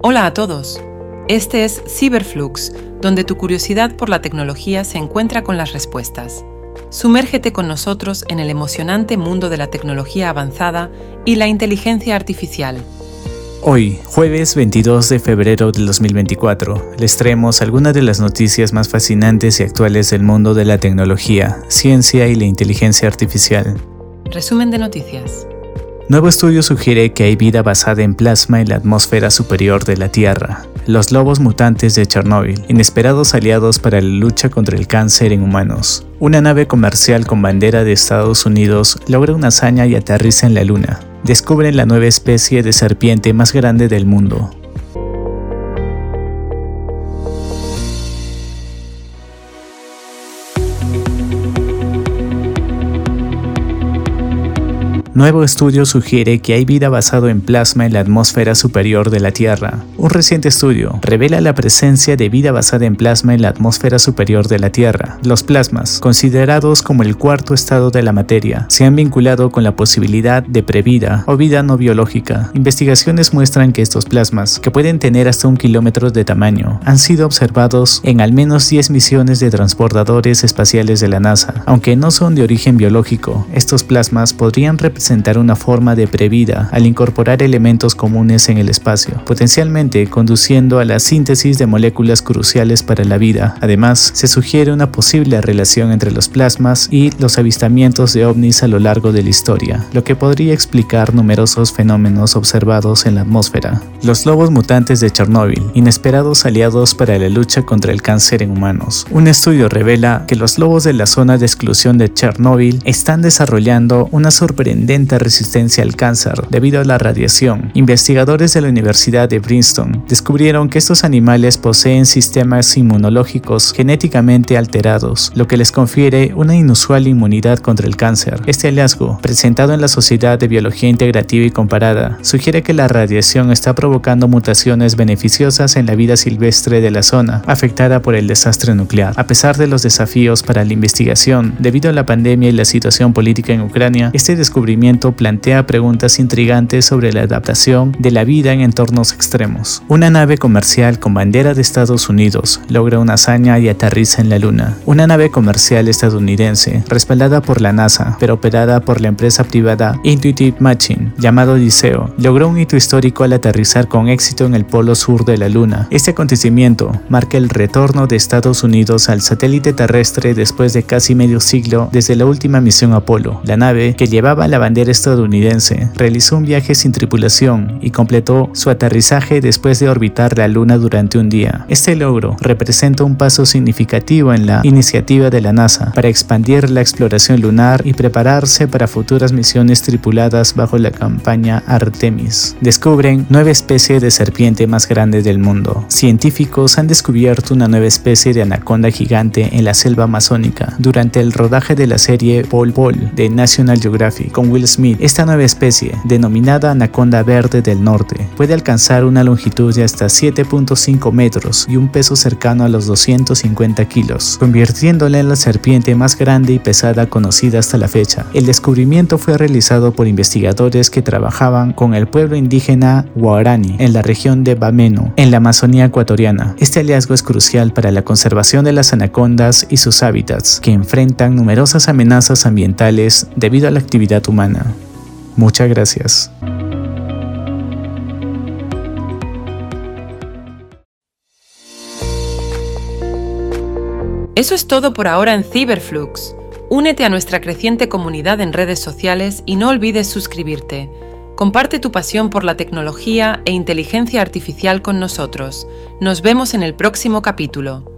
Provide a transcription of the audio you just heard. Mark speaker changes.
Speaker 1: Hola a todos. Este es Cyberflux, donde tu curiosidad por la tecnología se encuentra con las respuestas. Sumérgete con nosotros en el emocionante mundo de la tecnología avanzada y la inteligencia artificial.
Speaker 2: Hoy, jueves 22 de febrero del 2024, les traemos algunas de las noticias más fascinantes y actuales del mundo de la tecnología, ciencia y la inteligencia artificial.
Speaker 1: Resumen de noticias.
Speaker 2: Nuevo estudio sugiere que hay vida basada en plasma en la atmósfera superior de la Tierra. Los lobos mutantes de Chernóbil, inesperados aliados para la lucha contra el cáncer en humanos. Una nave comercial con bandera de Estados Unidos logra una hazaña y aterriza en la Luna. Descubren la nueva especie de serpiente más grande del mundo. Nuevo estudio sugiere que hay vida basado en plasma en la atmósfera superior de la Tierra. Un reciente estudio revela la presencia de vida basada en plasma en la atmósfera superior de la Tierra. Los plasmas, considerados como el cuarto estado de la materia, se han vinculado con la posibilidad de previda o vida no biológica. Investigaciones muestran que estos plasmas, que pueden tener hasta un kilómetro de tamaño, han sido observados en al menos 10 misiones de transportadores espaciales de la NASA. Aunque no son de origen biológico, estos plasmas podrían representar una forma de previda al incorporar elementos comunes en el espacio, potencialmente conduciendo a la síntesis de moléculas cruciales para la vida. Además, se sugiere una posible relación entre los plasmas y los avistamientos de ovnis a lo largo de la historia, lo que podría explicar numerosos fenómenos observados en la atmósfera. Los lobos mutantes de Chernóbil, inesperados aliados para la lucha contra el cáncer en humanos. Un estudio revela que los lobos de la zona de exclusión de Chernóbil están desarrollando una sorprendente resistencia al cáncer debido a la radiación. Investigadores de la Universidad de Princeton descubrieron que estos animales poseen sistemas inmunológicos genéticamente alterados, lo que les confiere una inusual inmunidad contra el cáncer. Este hallazgo, presentado en la Sociedad de Biología Integrativa y Comparada, sugiere que la radiación está provocando mutaciones beneficiosas en la vida silvestre de la zona afectada por el desastre nuclear. A pesar de los desafíos para la investigación debido a la pandemia y la situación política en Ucrania, este descubrimiento plantea preguntas intrigantes sobre la adaptación de la vida en entornos extremos. Una nave comercial con bandera de Estados Unidos logra una hazaña y aterriza en la Luna. Una nave comercial estadounidense, respaldada por la NASA, pero operada por la empresa privada Intuitive Machine, llamado Odiseo, logró un hito histórico al aterrizar con éxito en el polo sur de la Luna. Este acontecimiento marca el retorno de Estados Unidos al satélite terrestre después de casi medio siglo desde la última misión Apolo. La nave, que llevaba la bandera estadounidense, realizó un viaje sin tripulación y completó su aterrizaje después de orbitar la Luna durante un día. Este logro representa un paso significativo en la iniciativa de la NASA para expandir la exploración lunar y prepararse para futuras misiones tripuladas bajo la campaña Artemis. Descubren nueva especie de serpiente más grande del mundo. Científicos han descubierto una nueva especie de anaconda gigante en la selva amazónica durante el rodaje de la serie Paul Paul de National Geographic con Smith, esta nueva especie, denominada anaconda verde del norte, puede alcanzar una longitud de hasta 7.5 metros y un peso cercano a los 250 kilos, convirtiéndola en la serpiente más grande y pesada conocida hasta la fecha. El descubrimiento fue realizado por investigadores que trabajaban con el pueblo indígena Guarani en la región de Bameno, en la Amazonía ecuatoriana. Este hallazgo es crucial para la conservación de las anacondas y sus hábitats, que enfrentan numerosas amenazas ambientales debido a la actividad humana. Muchas gracias.
Speaker 1: Eso es todo por ahora en Cyberflux. Únete a nuestra creciente comunidad en redes sociales y no olvides suscribirte. Comparte tu pasión por la tecnología e inteligencia artificial con nosotros. Nos vemos en el próximo capítulo.